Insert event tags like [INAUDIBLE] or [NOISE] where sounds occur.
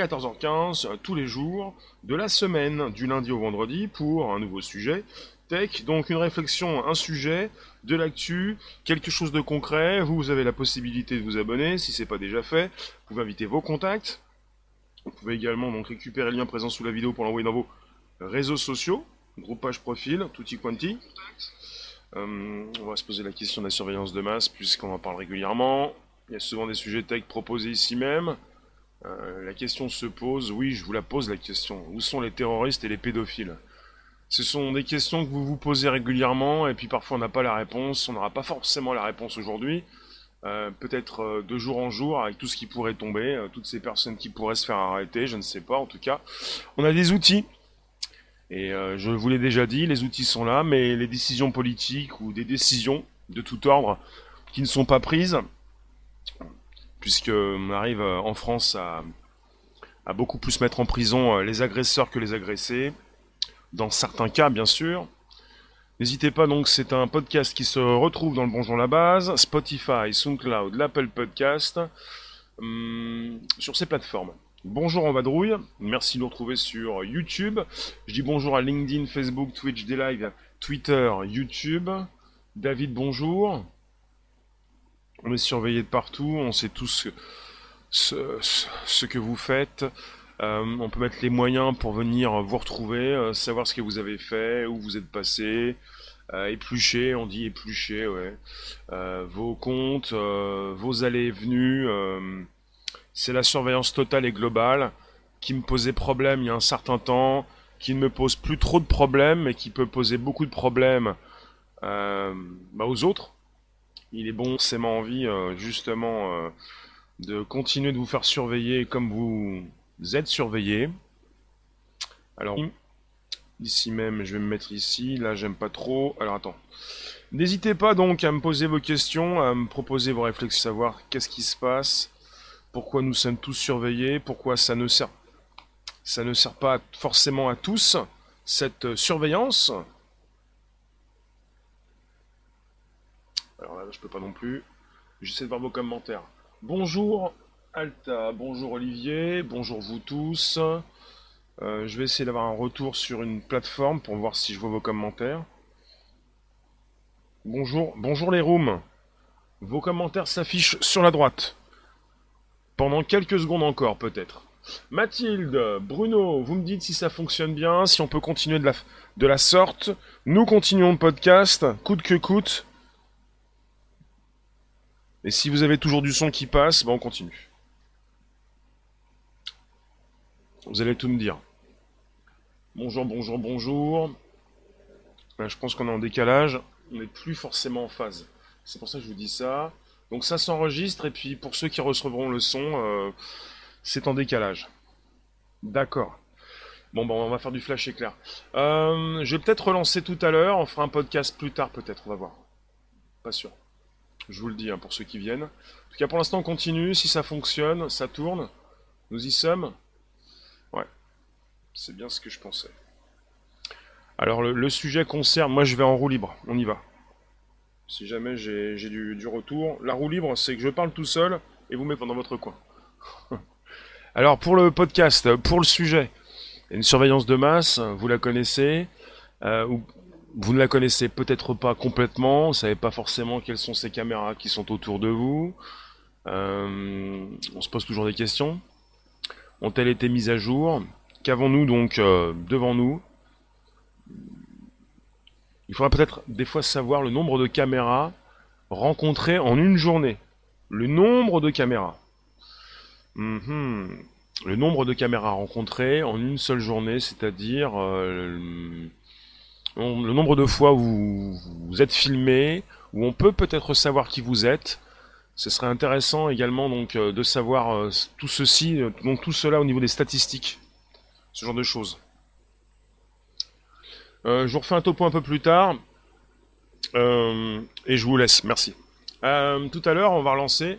14h15 euh, tous les jours de la semaine, du lundi au vendredi, pour un nouveau sujet tech. Donc une réflexion, un sujet, de l'actu, quelque chose de concret. Vous, avez la possibilité de vous abonner si c'est pas déjà fait. Vous pouvez inviter vos contacts. Vous pouvez également donc récupérer le lien présent sous la vidéo pour l'envoyer dans vos réseaux sociaux, groupage profil, tutti quanti. Euh, on va se poser la question de la surveillance de masse puisqu'on en parle régulièrement. Il y a souvent des sujets tech proposés ici même. Euh, la question se pose, oui, je vous la pose la question. Où sont les terroristes et les pédophiles? Ce sont des questions que vous vous posez régulièrement et puis parfois on n'a pas la réponse. On n'aura pas forcément la réponse aujourd'hui. Euh, peut-être euh, de jour en jour avec tout ce qui pourrait tomber, toutes ces personnes qui pourraient se faire arrêter, je ne sais pas en tout cas. On a des outils. Et je vous l'ai déjà dit, les outils sont là, mais les décisions politiques ou des décisions de tout ordre qui ne sont pas prises, puisqu'on arrive euh, en France à, beaucoup plus mettre en prison euh, les agresseurs que les agressés, dans certains cas bien sûr. N'hésitez pas donc, c'est un podcast qui se retrouve dans le Bonjour la base, Spotify, SoundCloud, l'Apple Podcast, hum, sur ces plateformes. Bonjour en vadrouille, merci de nous retrouver sur YouTube. Je dis bonjour à LinkedIn, Facebook, Twitch, live, Twitter, YouTube. David, bonjour. On est surveillé de partout, on sait tous ce, que vous faites. Euh, on peut mettre les moyens pour venir vous retrouver, euh, savoir ce que vous avez fait, où vous êtes passé, euh, éplucher, on dit éplucher, ouais. vos comptes, vos allées et venues. c'est la surveillance totale et globale qui me posait problème il y a un certain temps, qui ne me pose plus trop de problèmes, mais qui peut poser beaucoup de problèmes bah, aux autres il est bon, c'est ma envie euh, justement euh, de continuer de vous faire surveiller comme vous êtes surveillé. Alors, ici même, je vais me mettre ici. Là, j'aime pas trop. Alors, attends. N'hésitez pas donc à me poser vos questions, à me proposer vos réflexes, savoir qu'est-ce qui se passe, pourquoi nous sommes tous surveillés, pourquoi ça ne sert, ça ne sert pas forcément à tous cette surveillance. Alors là, je peux pas non plus. J'essaie de voir vos commentaires. Bonjour Alta, bonjour Olivier, bonjour vous tous. Euh, je vais essayer d'avoir un retour sur une plateforme pour voir si je vois vos commentaires. Bonjour, bonjour les rooms. Vos commentaires s'affichent sur la droite. Pendant quelques secondes encore, peut-être. Mathilde, Bruno, vous me dites si ça fonctionne bien, si on peut continuer de la, de la sorte. Nous continuons le podcast, coûte que coûte. Et si vous avez toujours du son qui passe, ben on continue. Vous allez tout me dire. Bonjour, bonjour, bonjour. Je pense qu'on est en décalage. On n'est plus forcément en phase. C'est pour ça que je vous dis ça. Donc ça s'enregistre et puis pour ceux qui recevront le son, euh, c'est en décalage. D'accord. Bon, ben, on va faire du flash éclair. Euh, je vais peut-être relancer tout à l'heure. On fera un podcast plus tard, peut-être. On va voir. Pas sûr. Je vous le dis hein, pour ceux qui viennent. En tout cas, pour l'instant, on continue. Si ça fonctionne, ça tourne. Nous y sommes. Ouais. C'est bien ce que je pensais. Alors, le, sujet concerne. Moi, je vais en roue libre. On y va. Si jamais j'ai du, retour. La roue libre, c'est que je parle tout seul et vous mettez dans votre coin. [LAUGHS] Alors, pour le podcast, pour le sujet, une surveillance de masse, vous la connaissez. Euh, vous ne la connaissez peut-être pas complètement, vous savez pas forcément quelles sont ces caméras qui sont autour de vous. Euh, on se pose toujours des questions. Ont-elles été mises à jour? Qu'avons-nous donc euh, devant nous? Il faudra peut-être des fois savoir le nombre de caméras rencontrées en une journée. Le nombre de caméras. Mhm. Le nombre de caméras rencontrées en une seule journée, c'est-à-dire euh, le nombre de fois où vous êtes filmé, où on peut peut-être savoir qui vous êtes. Ce serait intéressant également donc euh, de savoir euh, tout ceci, euh, donc tout cela au niveau des statistiques, ce genre de choses. je vous refais un topo un peu plus tard et je vous laisse. Merci. tout à l'heure, on va relancer